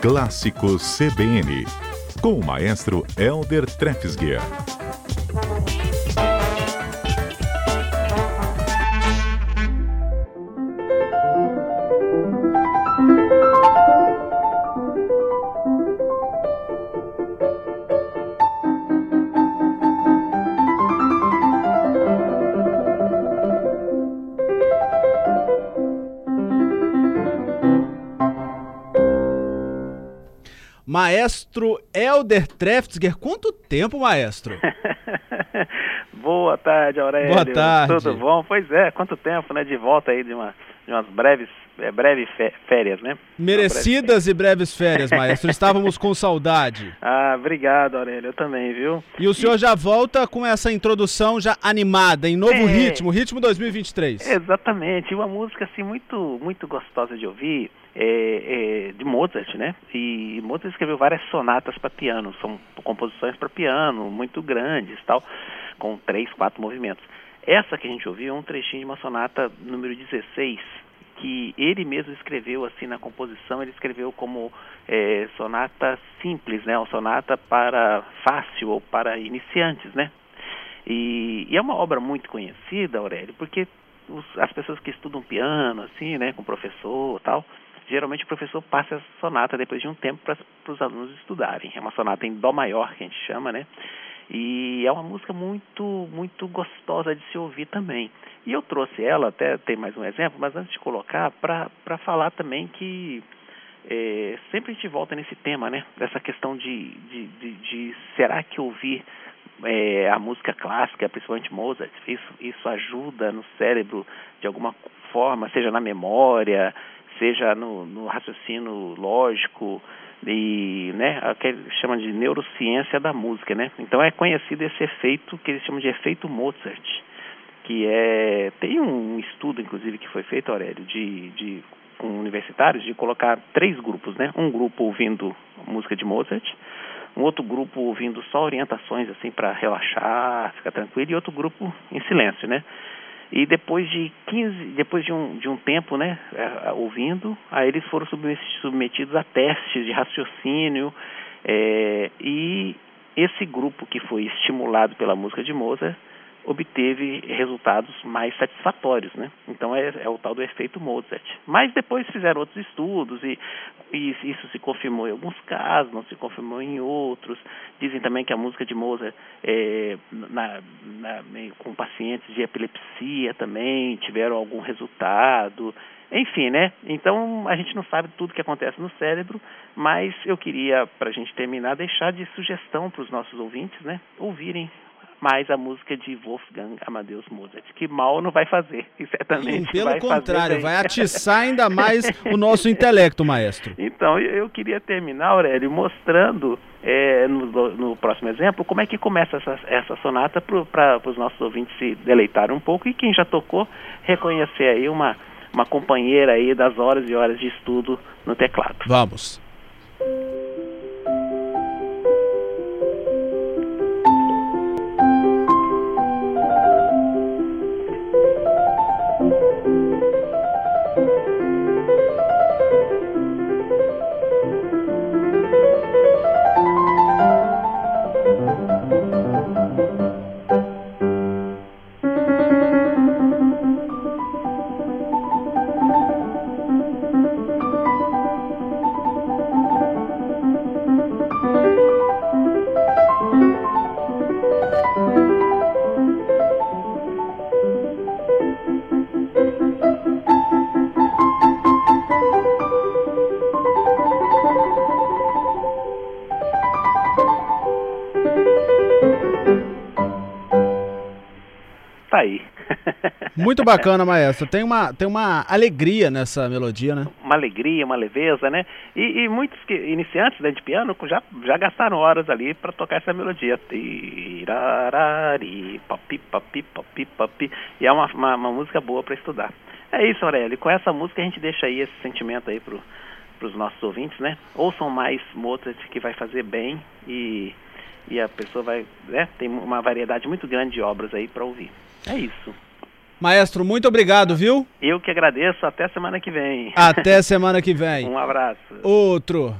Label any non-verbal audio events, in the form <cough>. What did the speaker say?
Clássicos CBN, com o maestro Elder Trefsguier. Maestro Elder Treftsger, quanto tempo, maestro? <laughs> Boa tarde, Aurélio. Boa tarde. Tudo bom? Pois é, quanto tempo, né? De volta aí de, uma, de umas breves, é, breves férias, né? Merecidas e breves férias, maestro. <laughs> Estávamos com saudade. Ah, obrigado, Aurélio. Eu também, viu? E o senhor e... já volta com essa introdução já animada, em novo é... ritmo, ritmo 2023. Exatamente. Uma música, assim, muito, muito gostosa de ouvir é, é, de Mozart, né? E Mozart escreveu várias sonatas para piano, são composições para piano muito grandes, tal, com três, quatro movimentos. Essa que a gente ouviu é um trechinho de uma sonata número 16, que ele mesmo escreveu assim na composição, ele escreveu como é, sonata simples, né? Uma sonata para fácil ou para iniciantes, né? E, e é uma obra muito conhecida, Aurélio, porque os, as pessoas que estudam piano, assim, né, com professor tal, geralmente o professor passa essa sonata depois de um tempo para os alunos estudarem. É uma sonata em Dó maior que a gente chama, né? E é uma música muito, muito gostosa de se ouvir também. E eu trouxe ela, até tem mais um exemplo, mas antes de colocar, para falar também que é, sempre a gente volta nesse tema, né? Dessa questão de, de, de, de será que ouvir é, a música clássica, principalmente Mozart, isso, isso ajuda no cérebro de alguma forma, seja na memória, seja no, no raciocínio lógico e né, que chama de neurociência da música, né? Então é conhecido esse efeito que eles chamam de efeito Mozart, que é tem um estudo inclusive que foi feito, Aurélio, de, de com universitários de colocar três grupos, né? Um grupo ouvindo música de Mozart, um outro grupo ouvindo só orientações assim para relaxar, ficar tranquilo e outro grupo em silêncio, né? E depois de 15, depois de um, de um tempo, né, é, ouvindo, aí eles foram submetidos a testes de raciocínio é, e esse grupo que foi estimulado pela música de Mozart obteve resultados mais satisfatórios, né? Então é, é, o tal do efeito Mozart. Mas depois fizeram outros estudos e, e, isso se confirmou em alguns casos, não se confirmou em outros. Dizem também que a música de Mozart é, na, na, com pacientes de epilepsia também tiveram algum resultado. Enfim, né? Então a gente não sabe tudo que acontece no cérebro, mas eu queria, para a gente terminar, deixar de sugestão para os nossos ouvintes, né? Ouvirem mais a música de Wolfgang Amadeus Mozart, que mal não vai fazer, e <laughs> certamente Sim, pelo vai contrário, vai atiçar <laughs> ainda mais o nosso intelecto, maestro. Então, eu queria terminar, Aurélio, mostrando é, no, no, próximo exemplo como é que começa essa, essa sonata para os nossos ouvintes se deleitarem um pouco e quem já tocou reconhecer aí uma, uma companheira aí das horas e horas de estudo no teclado. Vamos. <laughs> Muito bacana, maestro. Tem uma, tem uma alegria nessa melodia, né? Uma alegria, uma leveza, né? E, e muitos que, iniciantes né, de piano já, já gastaram horas ali para tocar essa melodia. E é uma, uma, uma música boa para estudar. É isso, Aurélio. Com essa música a gente deixa aí esse sentimento aí pro, pros nossos ouvintes, né? Ouçam mais Mozart que vai fazer bem e, e a pessoa vai, né? Tem uma variedade muito grande de obras aí para ouvir. É isso. Maestro, muito obrigado, viu? Eu que agradeço. Até semana que vem. Até <laughs> semana que vem. um abraço. Outro.